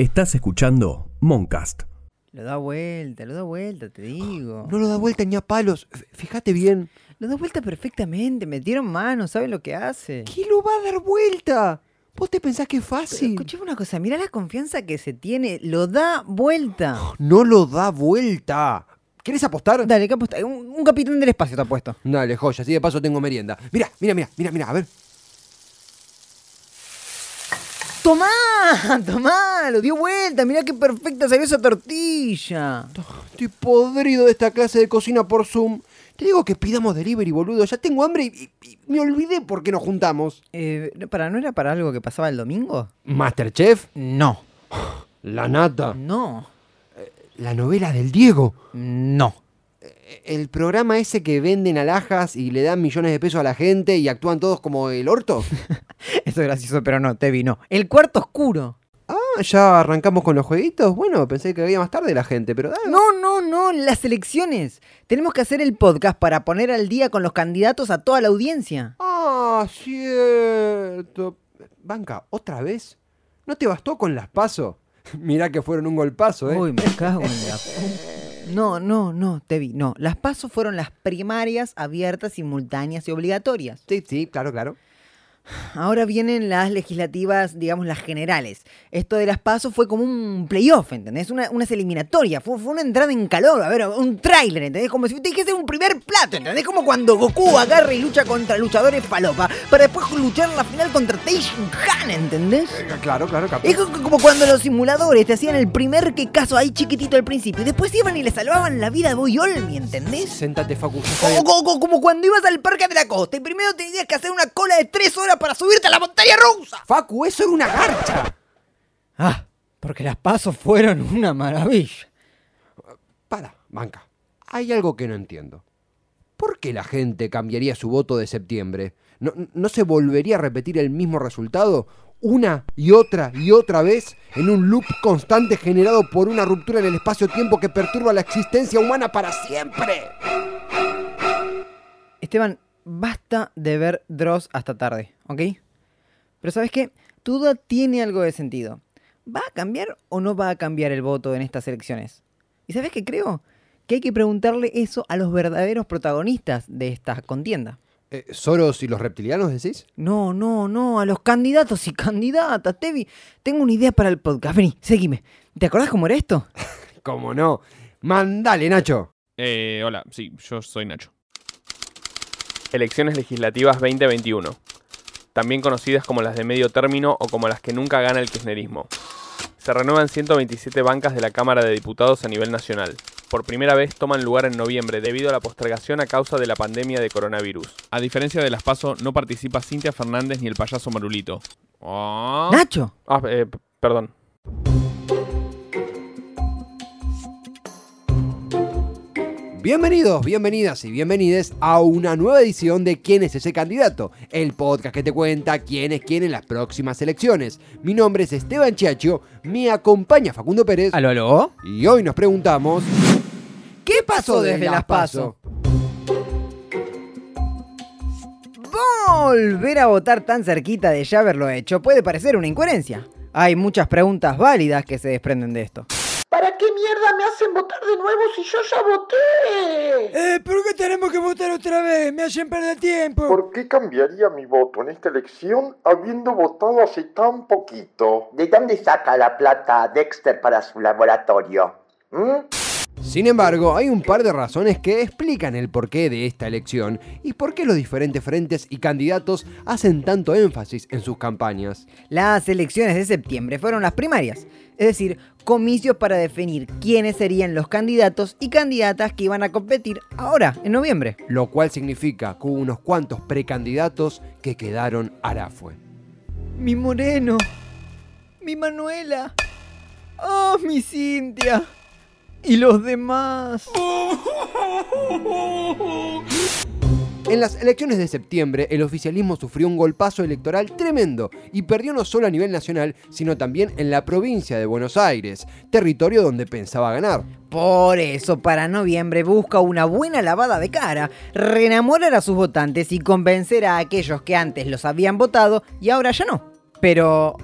Estás escuchando Moncast. Lo da vuelta, lo da vuelta, te digo. No lo da vuelta ni a palos. F- Fíjate bien. Lo da vuelta perfectamente, metieron mano, saben lo que hace. ¿Qué lo va a dar vuelta? ¿Vos te pensás que es fácil? Escuchame una cosa, mira la confianza que se tiene, lo da vuelta. No lo da vuelta. ¿Querés apostar? Dale, ¿qué aposta? Un, un capitán del espacio te ha puesto. Dale, joya, así de paso tengo merienda. Mira, mira, mira, mira, mira, a ver. ¡Tomá! ¡Tomá! Lo dio vuelta, mira qué perfecta salió esa tortilla. Estoy podrido de esta clase de cocina por Zoom. Te digo que pidamos delivery, boludo. Ya tengo hambre y, y- y me olvidé por qué nos juntamos. Eh, ¿para, ¿No era para algo que pasaba el domingo? Masterchef, No. La Nata, No. la novela del Diego. No. El programa ese que venden alhajas y le dan millones de pesos a la gente y actúan todos como el orto. Eso es gracioso, pero no, Tevi, no. El cuarto oscuro. Ah, ya arrancamos con los jueguitos. Bueno, pensé que había más tarde la gente, pero dale. No, no, no, las elecciones. Tenemos que hacer el podcast para poner al día con los candidatos a toda la audiencia. Ah, cierto. Banca, ¿otra vez? ¿No te bastó con las paso? Mirá que fueron un golpazo, ¿eh? Uy, me cago en la... No, no, no, Tevi, no. Las pasos fueron las primarias abiertas, simultáneas y obligatorias. Sí, sí, claro, claro. Ahora vienen las legislativas, digamos, las generales. Esto de las pasos fue como un playoff, ¿entendés? Una, unas eliminatorias, fue, fue una entrada en calor, a ver, un tráiler, ¿entendés? Como si te dijese un primer plato, ¿entendés? Como cuando Goku agarra y lucha contra luchadores falopa, para después luchar en la final contra Teishin Han, ¿entendés? Eh, Claro, claro, capo. Es co- como cuando los simuladores te hacían el primer que caso ahí chiquitito al principio y después iban y le salvaban la vida a Boy Olmi, ¿entendés? Sentate, Facu. ya está O- bien. o- o- como cuando ibas al Parque de la Costa y primero tenías que hacer una cola de tres horas para subirte a la montaña rusa. Facu, eso era una garcha. Ah, porque las pasos fueron una maravilla. Para, banca. Hay algo que no entiendo. ¿Por qué la gente cambiaría su voto de septiembre? ¿No, no se volvería a repetir el mismo resultado? Una y otra y otra vez en un loop constante generado por una ruptura en el espacio-tiempo que perturba la existencia humana para siempre. Esteban, basta de ver Dross hasta tarde, ¿ok? Pero ¿sabes qué? Tu duda tiene algo de sentido. ¿Va a cambiar o no va a cambiar el voto en estas elecciones? ¿Y sabes qué creo? Que hay que preguntarle eso a los verdaderos protagonistas de esta contienda. Eh, ¿Soros y los reptilianos decís? No, no, no, a los candidatos y candidatas. Tevi, tengo una idea para el podcast. Vení, seguime. ¿Te acordás cómo era esto? ¿Cómo no? Mandale, Nacho. Eh, hola, sí, yo soy Nacho. Elecciones legislativas 2021. También conocidas como las de medio término o como las que nunca gana el kirchnerismo. Se renuevan 127 bancas de la Cámara de Diputados a nivel nacional. Por primera vez toman lugar en noviembre debido a la postergación a causa de la pandemia de coronavirus. A diferencia de las PASO, no participa Cintia Fernández ni el payaso Marulito. Ah, Nacho. Ah, eh, perdón. Bienvenidos, bienvenidas y bienvenides a una nueva edición de ¿Quién es ese candidato? El podcast que te cuenta quién es quién en las próximas elecciones. Mi nombre es Esteban Chiacho, me acompaña Facundo Pérez ¿Aló, aló? y hoy nos preguntamos ¿Qué pasó desde las PASO? Volver a votar tan cerquita de ya haberlo hecho puede parecer una incoherencia. Hay muchas preguntas válidas que se desprenden de esto. ¿Para qué mierda me hacen votar de nuevo si yo ya voté? Eh, ¿por qué tenemos que votar otra vez? Me hacen perder tiempo. ¿Por qué cambiaría mi voto en esta elección habiendo votado hace tan poquito? ¿De dónde saca la plata Dexter para su laboratorio? ¿Mm? Sin embargo, hay un par de razones que explican el porqué de esta elección y por qué los diferentes frentes y candidatos hacen tanto énfasis en sus campañas. Las elecciones de septiembre fueron las primarias, es decir, comicios para definir quiénes serían los candidatos y candidatas que iban a competir ahora, en noviembre. Lo cual significa que hubo unos cuantos precandidatos que quedaron arafue. Mi Moreno, mi Manuela, oh, mi Cintia y los demás. En las elecciones de septiembre, el oficialismo sufrió un golpazo electoral tremendo y perdió no solo a nivel nacional, sino también en la provincia de Buenos Aires, territorio donde pensaba ganar. Por eso, para noviembre busca una buena lavada de cara, reenamorar a sus votantes y convencer a aquellos que antes los habían votado y ahora ya no. Pero,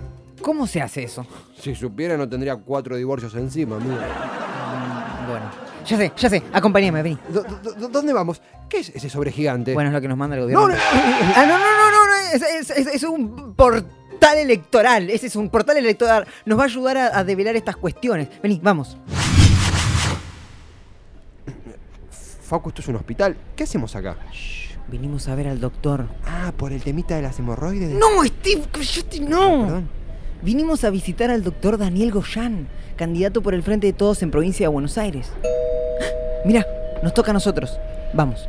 ¿Cómo se hace eso? Si supiera no tendría cuatro divorcios encima, amigo. Mm, Bueno, ya sé, ya sé, acompáñame, vení. ¿Dó- dó- ¿Dónde vamos? ¿Qué es ese sobre gigante? Bueno, es lo que nos manda el gobierno. No, no, Ah, no, no, no, no, es, es- es- es un portal electoral. Ese es un portal electoral. Nos va a ayudar a, a develar estas cuestiones. Vení, vamos. Facu, esto es un hospital. ¿Qué hacemos acá? Shh, vinimos a ver al doctor. Ah, por el temita de las hemorroides. No, Steve, no. Perdón. Vinimos a visitar al doctor Daniel Goyan, candidato por el Frente de Todos en provincia de Buenos Aires. Mira, nos toca a nosotros. Vamos.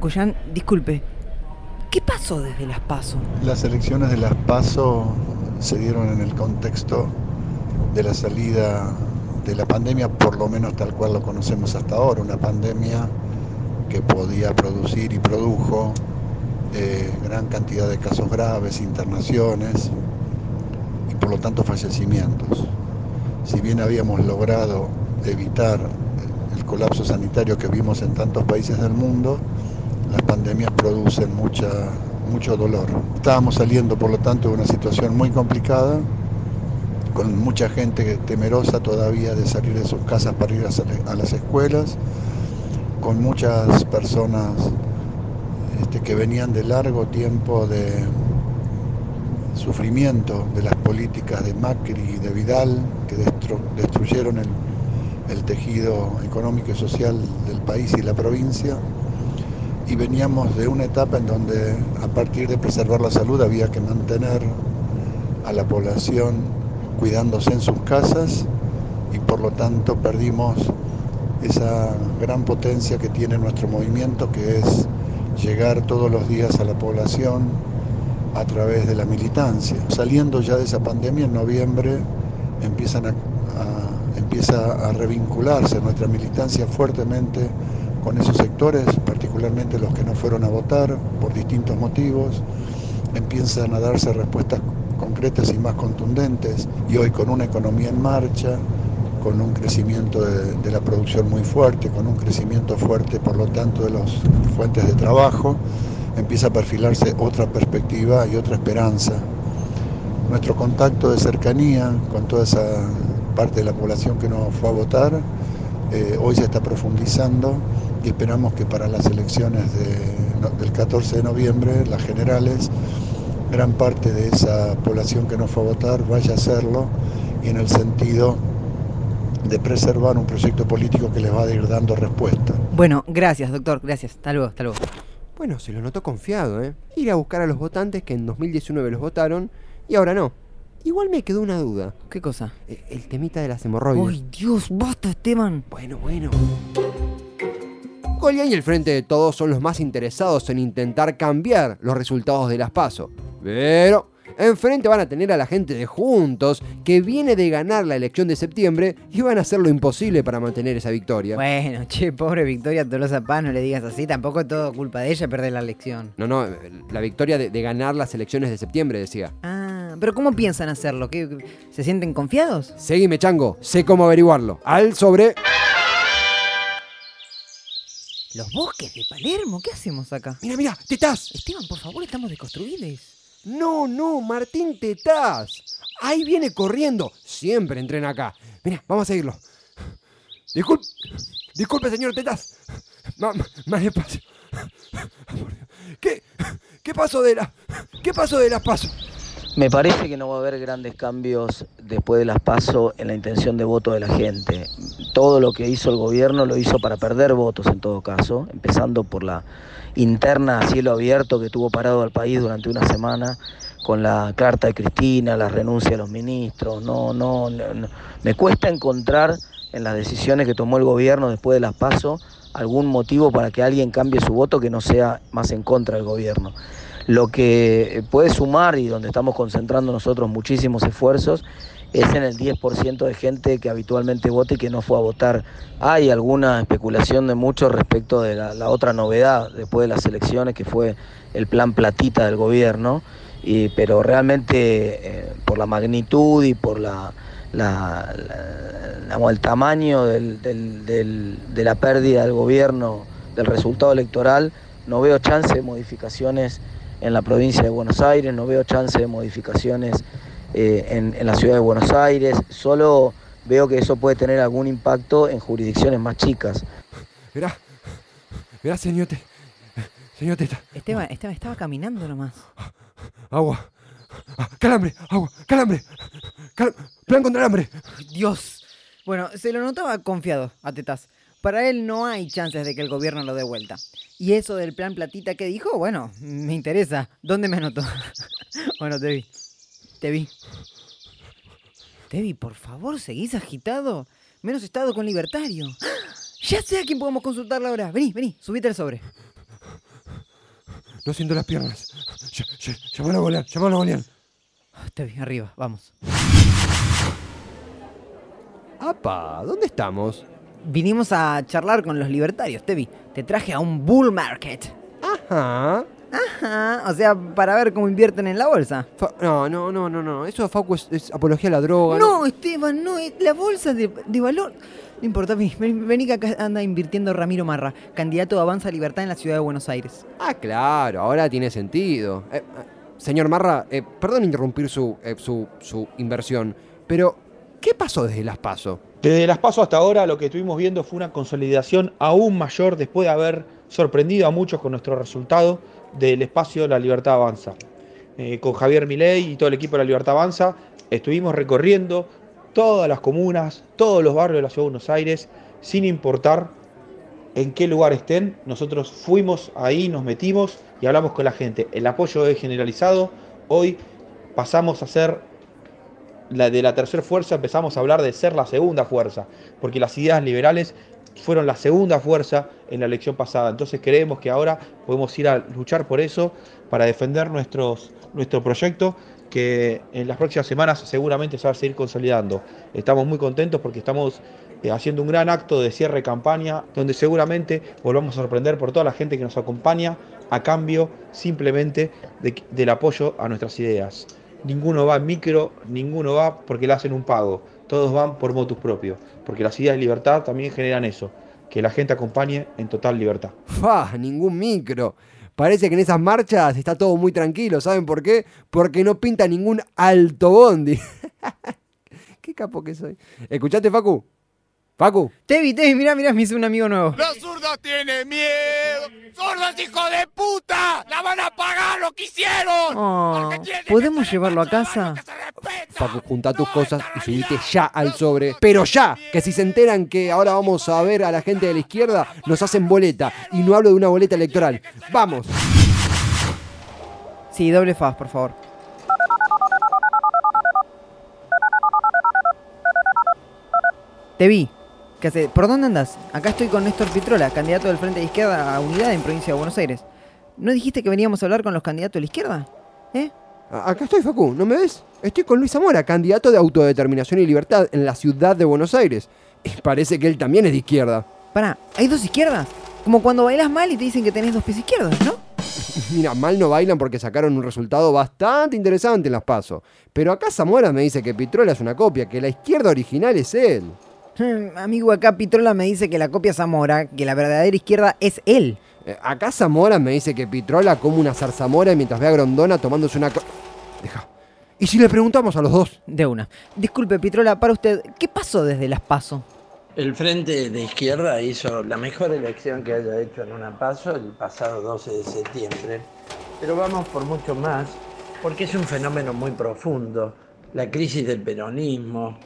Goyan, disculpe. ¿Qué pasó desde las PASO? Las elecciones de las PASO se dieron en el contexto de la salida de la pandemia, por lo menos tal cual lo conocemos hasta ahora, una pandemia que podía producir y produjo eh, gran cantidad de casos graves, internaciones y por lo tanto fallecimientos. Si bien habíamos logrado evitar el colapso sanitario que vimos en tantos países del mundo, las pandemias producen mucha, mucho dolor. Estábamos saliendo, por lo tanto, de una situación muy complicada, con mucha gente temerosa todavía de salir de sus casas para ir a, a las escuelas, con muchas personas este, que venían de largo tiempo de sufrimiento de las políticas de Macri y de Vidal, que destru- destruyeron el tejido económico y social del país y la provincia. Y veníamos de una etapa en donde a partir de preservar la salud había que mantener a la población cuidándose en sus casas y por lo tanto perdimos esa gran potencia que tiene nuestro movimiento que es llegar todos los días a la población a través de la militancia. Saliendo ya de esa pandemia en noviembre empiezan a, empieza a revincularse nuestra militancia fuertemente con esos sectores, particularmente los que no fueron a votar por distintos motivos, empiezan a darse respuestas concretas y más contundentes y hoy con una economía en marcha, con un crecimiento de, la producción muy fuerte, con un crecimiento fuerte por lo tanto de las fuentes de trabajo, empieza a perfilarse otra perspectiva y otra esperanza. Nuestro contacto de cercanía con toda esa parte de la población que no fue a votar, eh, hoy se está profundizando y esperamos que para las elecciones del 14 de noviembre, las generales, gran parte de esa población que no fue a votar vaya a hacerlo y en el sentido de preservar un proyecto político que les va a ir dando respuesta. Bueno, gracias, doctor. Gracias. Hasta luego, hasta luego. Bueno, se lo notó confiado, ¿eh? Ir a buscar a los votantes que en 2019 los votaron y ahora no. Igual me quedó una duda. ¿Qué cosa? Eh, El temita de las hemorroides. ¡Ay, Dios! ¡Basta, Esteban! Bueno, bueno. Golián y el Frente de Todos son los más interesados en intentar cambiar los resultados de las PASO. Pero enfrente van a tener a la gente de Juntos, que viene de ganar la elección de septiembre y van a hacer lo imposible para mantener esa victoria. Bueno, che, pobre Victoria Tolosa Paz, no le digas así. Tampoco es todo culpa de ella perder la elección. No, no, la victoria de, de ganar las elecciones de septiembre, decía. Ah, pero ¿cómo piensan hacerlo? ¿Qué, ¿Se sienten confiados? Seguime, chango, sé cómo averiguarlo. Al sobre. Los bosques de Palermo, ¿qué hacemos acá? Mira, mira, tetás. Esteban, por favor, estamos desconstruidos. No, no, Martín Tetaz. Ahí viene corriendo. Siempre entrena acá. Mira, vamos a seguirlo. Disculpe, disculpe, señor Tetaz. Más despacio. ¿Qué, qué pasó de la, qué pasó de las pasos? Me parece que no va a haber grandes cambios después de las PASO en la intención de voto de la gente. Todo lo que hizo el gobierno lo hizo para perder votos en todo caso, empezando por la interna a cielo abierto que tuvo parado al país durante una semana con la carta de Cristina, la renuncia de los ministros. No, no, no, me cuesta encontrar en las decisiones que tomó el gobierno después de las PASO algún motivo para que alguien cambie su voto que no sea más en contra del gobierno. Lo que puede sumar y donde estamos concentrando nosotros muchísimos esfuerzos es en el 10% de gente que habitualmente vota y que no fue a votar. Hay alguna especulación de muchos respecto de la, otra novedad después de las elecciones que fue el plan platita del gobierno, y, pero realmente eh, por la magnitud y por la, el tamaño de la pérdida del gobierno, del resultado electoral, no veo chance de modificaciones en la provincia de Buenos Aires, no veo chance de modificaciones eh, en, en la ciudad de Buenos Aires, solo veo que eso puede tener algún impacto en jurisdicciones más chicas. Mirá, mirá, señorita. Señorita, Esteban, Esteban estaba caminando nomás. agua. Ah, Calambre, agua, calambre. Cal- plan contra el hambre. Dios. Bueno, se lo notaba confiado a Tetas. Para él no hay chances de que el gobierno lo dé vuelta. Y eso del plan platita que dijo, bueno, me interesa. ¿Dónde me anotó? bueno, te vi. Te vi. Te vi, por favor, ¿seguís agitado? Menos estado con libertario. Ya sé a quién podemos consultarla ahora. Vení, vení, subite al sobre. No siento las piernas. Ll- ll- Llamalo a Golián, llamalo a Golián. Te vi, arriba, vamos. Apa, ¿dónde estamos? Vinimos a charlar con los libertarios, Tevi. Te traje a un bull market. Ajá. Ajá, o sea, para ver cómo invierten en la bolsa. Fa- no, no, no, no, no. Eso Facu es, es apología a la droga. No, Esteban, no, es la bolsa de, de valor. No importa, vení, vení, vení que acá anda invirtiendo Ramiro Marra, candidato de Avanza Libertad en la ciudad de Buenos Aires. Ah, claro, ahora tiene sentido. Eh, eh, señor Marra, eh, perdón interrumpir su, eh, su, su inversión, pero ¿qué pasó desde las PASO? Desde las pasos hasta ahora lo que estuvimos viendo fue una consolidación aún mayor después de haber sorprendido a muchos con nuestro resultado del espacio La Libertad Avanza. Eh, con Javier Milei y todo el equipo de La Libertad Avanza estuvimos recorriendo todas las comunas, todos los barrios de la Ciudad de Buenos Aires, sin importar en qué lugar estén. Nosotros fuimos ahí, nos metimos y hablamos con la gente. El apoyo es generalizado. Hoy pasamos a ser la de la tercera fuerza empezamos a hablar de ser la segunda fuerza, porque las ideas liberales fueron la segunda fuerza en la elección pasada. Entonces creemos que ahora podemos ir a luchar por eso, para defender nuestros, nuestro proyecto, que en las próximas semanas seguramente se va a seguir consolidando. Estamos muy contentos porque estamos eh, haciendo un gran acto de cierre de campaña, donde seguramente volvamos a sorprender por toda la gente que nos acompaña a cambio simplemente de- del apoyo a nuestras ideas. Ninguno va en micro, ninguno va porque le hacen un pago. Todos van por motus propio. Porque las ideas de libertad también generan eso. Que la gente acompañe en total libertad. ¡Fa! Ningún micro. Parece que en esas marchas está todo muy tranquilo. ¿Saben por qué? Porque no pinta ningún alto bondi. Qué capo que soy. ¿Escuchaste, Facu? Facu. Tevi, Tevi, mirá, mirá, me hizo un amigo nuevo. Los zurdos tienen miedo. ¡Zurdos, hijo de puta! ¡La van a pagar lo que hicieron! Oh, ¿Podemos llevarlo a casa? Facu, junta tus cosas y subite ya al sobre. Pero ya, que si se enteran que ahora vamos a ver a la gente de la izquierda, nos hacen boleta. Y no hablo de una boleta electoral. ¡Vamos! Sí, doble faz, por favor. Te vi. ¿Qué hace? ¿Por dónde andas? Acá estoy con Néstor Pitrola, candidato del Frente de Izquierda a Unidad en Provincia de Buenos Aires. ¿No dijiste que veníamos a hablar con los candidatos de la izquierda? ¿Eh? Acá estoy, Facu, ¿no me ves? Estoy con Luis Zamora, candidato de autodeterminación y libertad en la ciudad de Buenos Aires. Y parece que él también es de izquierda. Pará, ¿hay dos izquierdas? Como cuando bailas mal y te dicen que tenés dos pies izquierdos, ¿no? Mira, mal no bailan porque sacaron un resultado bastante interesante en las PASO. Pero acá Zamora me dice que Pitrola es una copia, que la izquierda original es él. Hmm, Amigo, acá Pitrola me dice que la copia Zamora, que la verdadera izquierda es él. Eh, Acá Zamora me dice que Pitrola come una zarzamora mientras ve a Grondona tomándose una... co- Deja. ¿Y si le preguntamos a los dos? De una. Disculpe, Pitrola, para usted, ¿qué pasó desde las PASO? El Frente de Izquierda hizo la mejor elección que haya hecho en una paso el pasado 12 de septiembre, pero vamos por mucho más, porque es un fenómeno muy profundo. La crisis del peronismo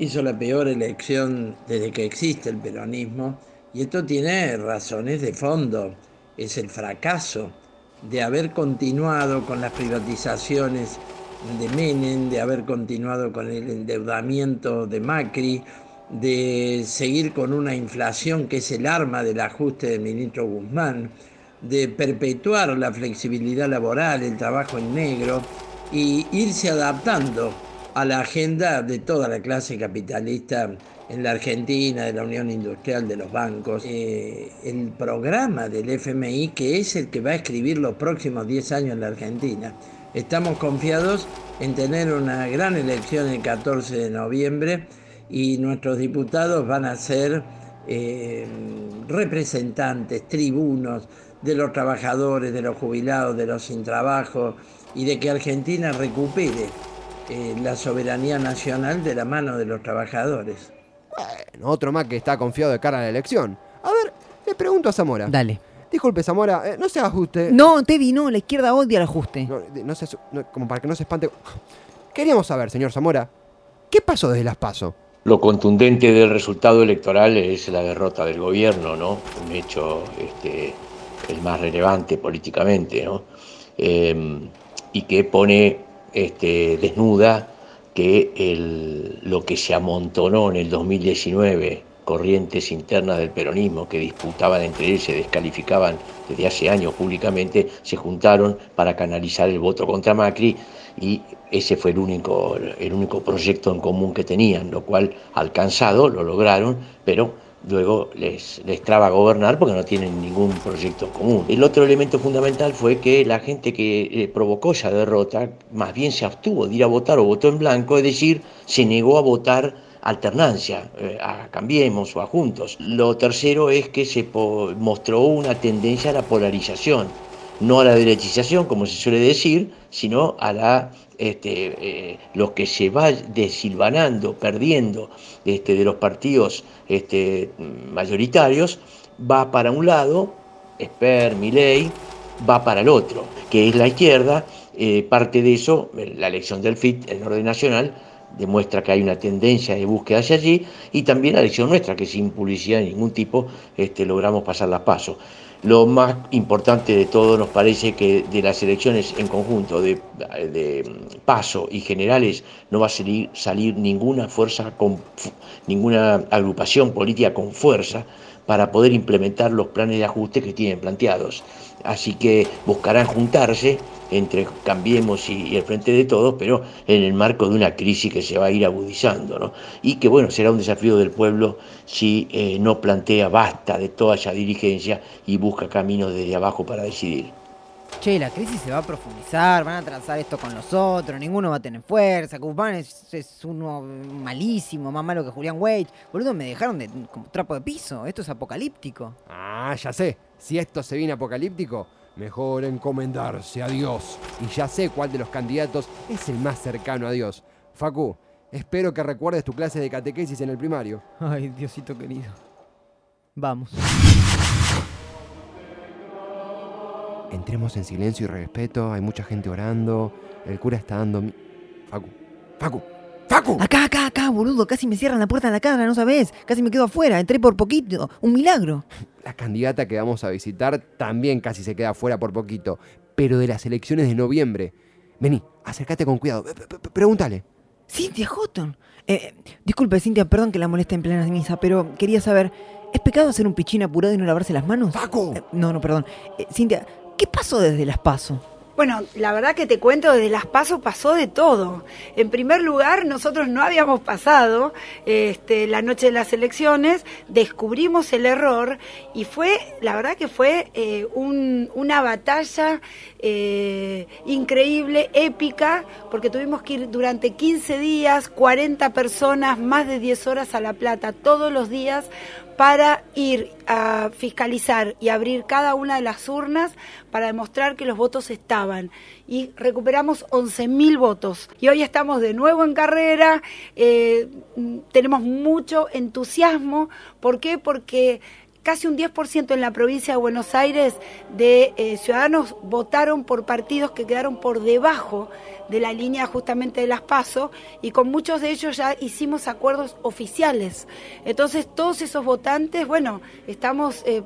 hizo la peor elección desde que existe el peronismo, y esto tiene razones de fondo. Es el fracaso de haber continuado con las privatizaciones de Menem, de haber continuado con el endeudamiento de Macri, de seguir con una inflación que es el arma del ajuste del ministro Guzmán, de perpetuar la flexibilidad laboral, el trabajo en negro y irse adaptando a la agenda de toda la clase capitalista en la Argentina, de la Unión Industrial, de los bancos. Eh, el programa del FMI, que es el que va a escribir los próximos 10 años en la Argentina. Estamos confiados en tener una gran elección el 14 de noviembre y nuestros diputados van a ser eh, representantes, tribunos de los trabajadores, de los jubilados, de los sin trabajo y de que Argentina recupere eh, la soberanía nacional de la mano de los trabajadores. Bueno, otro más que está confiado de cara a la elección. A ver, le pregunto a Zamora. Dale. Disculpe, Zamora, eh, no se ajuste. No, Teddy, no, la izquierda odia el ajuste. No, se no, como para que no se espante. Queríamos saber, señor Zamora, ¿qué pasó desde las PASO? Lo contundente del resultado electoral es la derrota del gobierno, ¿no? Un hecho este, el más relevante políticamente, ¿no? Eh, y que pone este, desnuda que lo que se amontonó en el 2019, corrientes internas del peronismo que disputaban entre ellos, se descalificaban desde hace años públicamente, se juntaron para canalizar el voto contra Macri y ese fue el único, el único proyecto en común que tenían, lo cual alcanzado, lo lograron, pero luego les, les traba gobernar porque no tienen ningún proyecto común. El otro elemento fundamental fue que la gente que eh, provocó esa derrota más bien se abstuvo de ir a votar o votó en blanco, es decir, se negó a votar alternancia, eh, a Cambiemos o a Juntos. Lo tercero es que se mostró una tendencia a la polarización, no a la derechización, como se suele decir, sino a la este, eh, lo que se va desilvanando, perdiendo este, de los partidos este, mayoritarios, va para un lado, Esper, Milei, va para el otro, que es la izquierda. Eh, parte de eso, la elección del FIT, el orden nacional, demuestra que hay una tendencia de búsqueda hacia allí, y también la elección nuestra, que sin publicidad de ningún tipo este, logramos pasar las pasos. Lo más importante de todo nos parece que de las elecciones en conjunto de, de paso y generales no va a salir, salir ninguna fuerza, con, ninguna agrupación política con fuerza para poder implementar los planes de ajuste que tienen planteados. Así que buscarán juntarse entre Cambiemos y, y el Frente de Todos, pero en el marco de una crisis que se va a ir agudizando, ¿no? Y que, bueno, será un desafío del pueblo si eh, no plantea basta de toda esa dirigencia y busca caminos desde abajo para decidir. Che, la crisis se va a profundizar, van a trazar esto con los otros, ninguno va a tener fuerza, Guzmán es, es uno malísimo, más malo que Julián Wade. Boludo, me dejaron de, como trapo de piso, esto es apocalíptico. Ah, ya sé. Si esto se viene apocalíptico, mejor encomendarse a Dios. Y ya sé cuál de los candidatos es el más cercano a Dios. Facu, espero que recuerdes tu clase de catequesis en el primario. Ay, Diosito querido. Vamos. Entremos en silencio y respeto, hay mucha gente orando, el cura está dando... mi- Facu, Facu, Facu. Acá, acá, acá, boludo, casi me cierran la puerta en la cara, no sabes. Casi me quedo afuera, entré por poquito. Un milagro. La candidata que vamos a visitar también casi se queda fuera por poquito, pero de las elecciones de noviembre. Vení, acércate con cuidado, p- p- p- pregúntale. Cintia Houghton. Eh, disculpe, Cintia, perdón que la moleste en plena misa, pero quería saber, ¿es pecado hacer un pichín apurado y no lavarse las manos? ¡Paco! no, no, perdón. Eh, Cintia, ¿qué pasó desde las paso? Bueno, la verdad que te cuento, desde las pasos pasó de todo. En primer lugar, nosotros no habíamos pasado este, la noche de las elecciones, descubrimos el error y fue, la verdad que fue eh, un- una batalla eh, increíble, épica, porque tuvimos que ir durante 15 días, 40 personas, más de 10 horas a La Plata, todos los días para ir a fiscalizar y abrir cada una de las urnas para demostrar que los votos estaban. Y recuperamos 11.000 votos. Y hoy estamos de nuevo en carrera, eh, tenemos mucho entusiasmo. ¿Por qué? Porque casi un 10% en la provincia de Buenos Aires de eh, ciudadanos votaron por partidos que quedaron por debajo de la línea justamente de las PASO y con muchos de ellos ya hicimos acuerdos oficiales. Entonces todos esos votantes, bueno, estamos eh,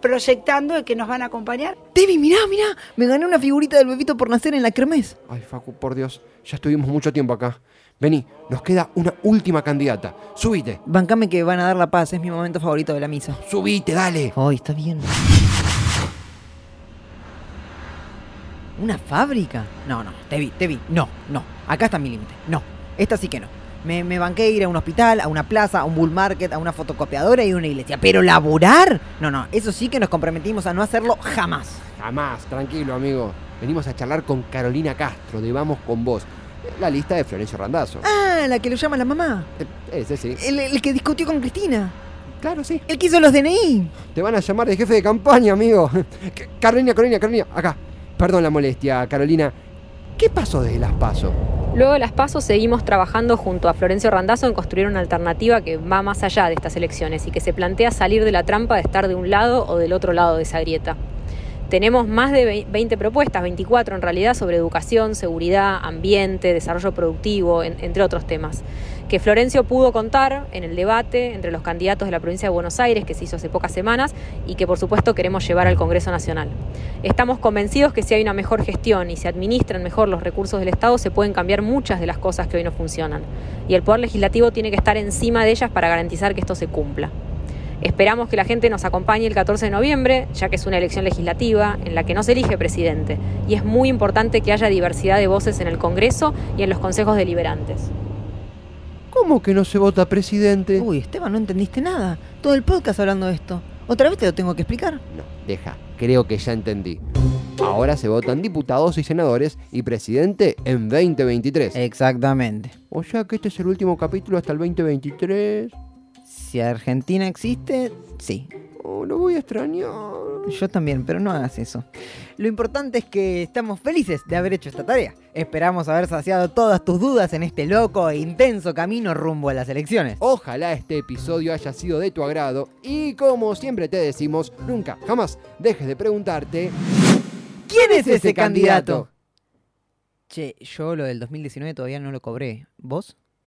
proyectando de que nos van a acompañar. Debbie, mirá, mirá, me gané una figurita del bebito por nacer en la kermés. Ay, Facu, por Dios, ya estuvimos mucho tiempo acá. Vení, nos queda una última candidata. Subite, Bancame que van a dar la paz, es mi momento favorito de la misa. subite, dale. Ay, está bien. ¿Una fábrica? No, no, te vi, te vi. No, no. Acá está mi límite. No, esta sí que no. Me, me banqué ir a un hospital, a una plaza, a un bull market, a una fotocopiadora y a una iglesia. Pero laburar? No, no, eso sí que nos comprometimos a no hacerlo jamás. Jamás, tranquilo, amigo. Venimos a charlar con Carolina Castro de Vamos con Vos. La lista de Florencio Randazzo. Ah, la que lo llama la mamá. Ese sí. El, el que discutió con Cristina. Claro, sí. El que hizo los DNI. Te van a llamar de jefe de campaña, amigo. Carolina, Carolina, Carolina, acá. Perdón la molestia, Carolina. ¿Qué pasó desde las pasos? Luego de las pasos seguimos trabajando junto a Florencio Randazzo en construir una alternativa que va más allá de estas elecciones y que se plantea salir de la trampa de estar de un lado o del otro lado de esa grieta. Tenemos más de 20 propuestas, 24 en realidad, sobre educación, seguridad, ambiente, desarrollo productivo, entre otros temas, que Florencio pudo contar en el debate entre los candidatos de la provincia de Buenos Aires, que se hizo hace pocas semanas, y que por supuesto queremos llevar al Congreso Nacional. Estamos convencidos que si hay una mejor gestión y se administran mejor los recursos del Estado, se pueden cambiar muchas de las cosas que hoy no funcionan. Y el Poder Legislativo tiene que estar encima de ellas para garantizar que esto se cumpla. Esperamos que la gente nos acompañe el 14 de noviembre, ya que es una elección legislativa en la que no se elige presidente, y es muy importante que haya diversidad de voces en el Congreso y en los consejos deliberantes. ¿Cómo que no se vota presidente? Uy, Esteban, no entendiste nada. Todo el podcast hablando de esto. ¿Otra vez te lo tengo que explicar? No, deja. Creo que ya entendí. Ahora se votan diputados y senadores y presidente en 2023. Exactamente. O sea que este es el último capítulo hasta el 2023. Si Argentina existe, sí. Oh, lo voy a extrañar. Yo también, pero no hagas eso. Lo importante es que estamos felices de haber hecho esta tarea. Esperamos haber saciado todas tus dudas en este loco e intenso camino rumbo a las elecciones. Ojalá este episodio haya sido de tu agrado y como siempre te decimos, nunca, jamás dejes de preguntarte ¿Quién es ese candidato? Che, yo lo del 2019 todavía no lo cobré. ¿Vos?